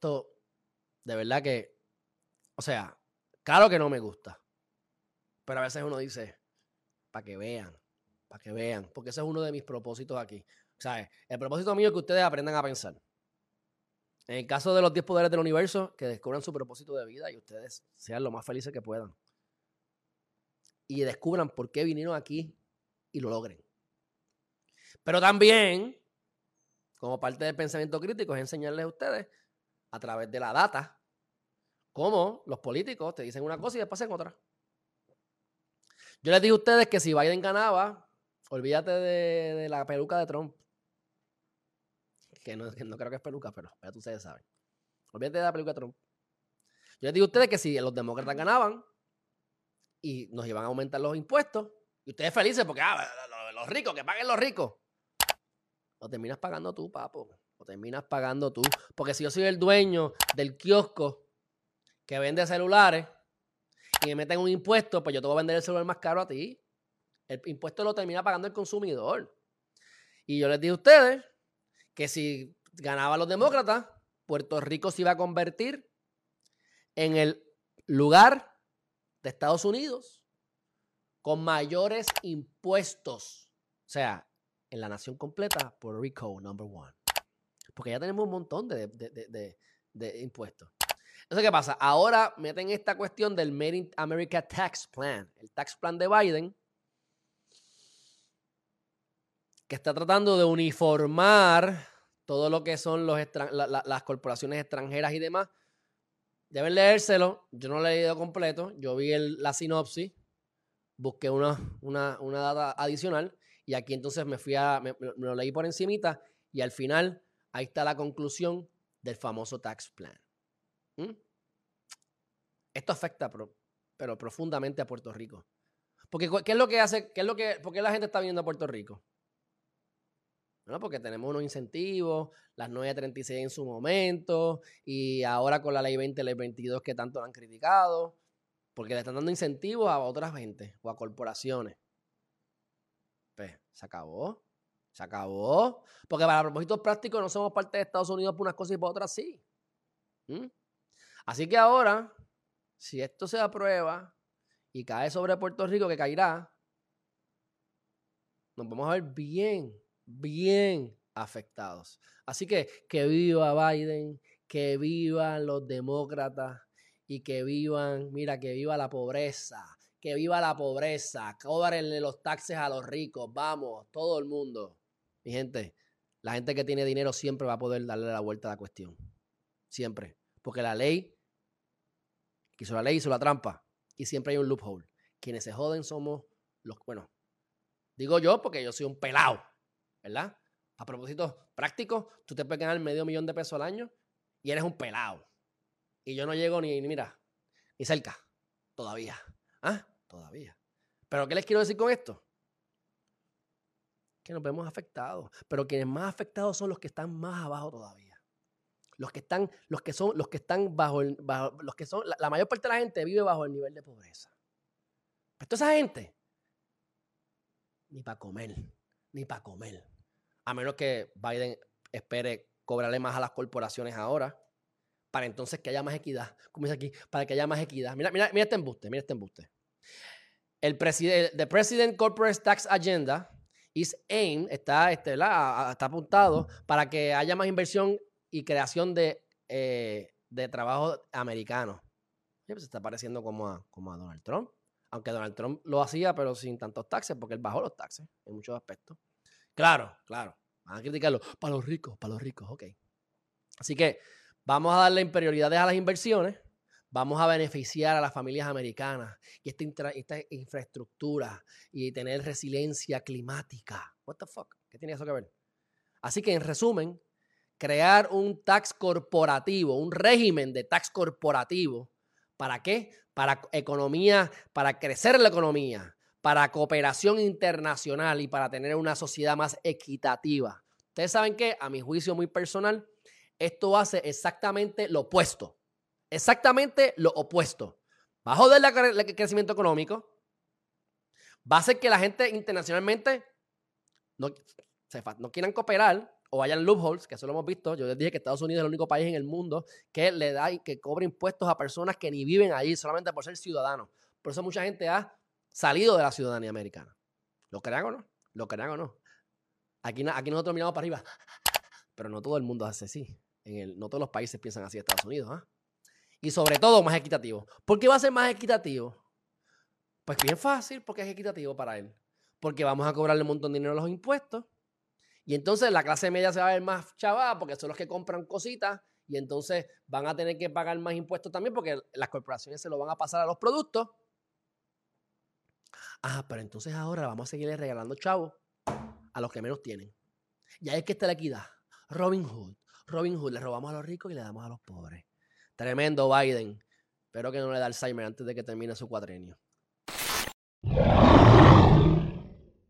esto, de verdad que, o sea, claro que no me gusta. Pero a veces uno dice, para que vean, para que vean, porque ese es uno de mis propósitos aquí. O sea, el propósito mío es que ustedes aprendan a pensar. En el caso de los 10 poderes del universo, que descubran su propósito de vida y ustedes sean lo más felices que puedan. Y descubran por qué vinieron aquí y lo logren. Pero también, como parte del pensamiento crítico, es enseñarles a ustedes a través de la data cómo los políticos te dicen una cosa y después hacen otra. Yo les dije a ustedes que si Biden ganaba, olvídate de, la peluca de Trump. Que no, creo que es peluca, pero ya ustedes saben. Olvídate de la peluca de Trump. Yo les dije a ustedes que si los demócratas ganaban y nos iban a aumentar los impuestos, y ustedes felices porque, ah, los ricos, que paguen los ricos. Lo terminas pagando tú, papo. Lo terminas pagando tú. Porque si yo soy el dueño del kiosco que vende celulares y me meten un impuesto, pues yo te voy a vender el celular más caro a ti. El impuesto lo termina pagando el consumidor. Y yo les dije a ustedes que si ganaban los demócratas, Puerto Rico se iba a convertir en el lugar de Estados Unidos con mayores impuestos. O sea, en la nación completa, Puerto Rico, number one. Porque ya tenemos un montón de, impuestos. Entonces, ¿qué pasa? Ahora meten esta cuestión del Made in America Tax Plan, el tax plan de Biden, que está tratando de uniformar todo lo que son las corporaciones extranjeras y demás. Deben leérselo. Yo no lo he leído completo. Yo vi la sinopsis, busqué una, una, una data adicional y aquí entonces me fui a, me, lo leí por encimita y al final ahí está la conclusión del famoso tax plan. ¿Mm? Esto afecta pero, profundamente a Puerto Rico. Porque ¿qué es lo que hace? ¿Qué es lo que, ¿Por qué la gente está viendo a Puerto Rico? Bueno, porque tenemos unos incentivos, las 936 en su momento, y ahora con la ley 20, ley 22 que tanto han criticado, porque le están dando incentivos a otras gente o a corporaciones. Pues, se acabó. Se acabó. Porque para propósitos prácticos no somos parte de Estados Unidos por unas cosas y por otras sí. ¿Mm? Así que ahora, si esto se aprueba y cae sobre Puerto Rico, que caerá, nos vamos a ver bien, bien afectados. Así que que viva Biden, que vivan los demócratas y que vivan, mira, que viva la pobreza, que viva la pobreza, cóbrenle los taxes a los ricos, vamos, todo el mundo. Mi gente, la gente que tiene dinero siempre va a poder darle la vuelta a la cuestión. Siempre. Porque la ley, hizo la ley, hizo la trampa. Y siempre hay un loophole. Quienes se joden somos los, bueno, digo yo porque yo soy un pelado, ¿verdad? A propósito práctico, tú te puedes ganar medio millón de pesos al año y eres un pelado. Y yo no llego ni, ni mira, ni cerca, todavía. ¿Ah? Todavía. Pero ¿qué les quiero decir con esto? Que nos vemos afectados. Pero quienes más afectados son los que están más abajo todavía. Los que están, los que son, los que están bajo, el, los que son, la, mayor parte de la gente vive bajo el nivel de pobreza. Pero toda esa gente, ni para comer, ni para comer. A menos que Biden espere cobrarle más a las corporaciones ahora, para entonces que haya más equidad. Como dice aquí, para que haya más equidad. Mira, mira, mira este embuste, mira este embuste. El presidente, the President Corporate Tax Agenda is aimed, está, este, está apuntado para que haya más inversión y creación de, eh, de trabajo americano. Pues se está pareciendo como a, como a Donald Trump. Aunque Donald Trump lo hacía, pero sin tantos taxes, porque él bajó los taxes en muchos aspectos. Claro, claro. Van a criticarlo. Para los ricos, para los ricos, ok. Así que vamos a darle prioridades a las inversiones vamos a beneficiar a las familias americanas y esta, esta, infraestructura y tener resiliencia climática. What the fuck? ¿Qué tiene eso que ver? Así que en resumen, crear un tax corporativo, un régimen de tax corporativo. ¿Para qué? Para economía, para crecer la economía, para cooperación internacional y para tener una sociedad más equitativa. Ustedes saben que, a mi juicio muy personal, esto hace exactamente lo opuesto exactamente lo opuesto. Va a joder el crecimiento económico. Va a hacer que la gente internacionalmente no, no quieran cooperar o hayan loopholes, que eso lo hemos visto. Yo les dije que Estados Unidos es el único país en el mundo que le da y que cobra impuestos a personas que ni viven allí solamente por ser ciudadanos. Por eso mucha gente ha salido de la ciudadanía americana. ¿Lo crean o no? ¿Lo crean o no? Aquí, nosotros miramos para arriba, pero no todo el mundo hace así. No todos los países piensan así Estados Unidos. ¿ah? Y sobre todo más equitativo. ¿Por qué va a ser más equitativo? Pues bien fácil, porque es equitativo para él. Porque vamos a cobrarle un montón de dinero a los impuestos. Y entonces la clase media se va a ver más chavada porque son los que compran cositas y entonces van a tener que pagar más impuestos también porque las corporaciones se lo van a pasar a los productos. Ah, pero entonces ahora vamos a seguirle regalando chavos a los que menos tienen. Y ahí es que está la equidad. Robin Hood. Robin Hood, le robamos a los ricos y le damos a los pobres. Tremendo Biden. Espero que no le dé Alzheimer antes de que termine su cuatrenio.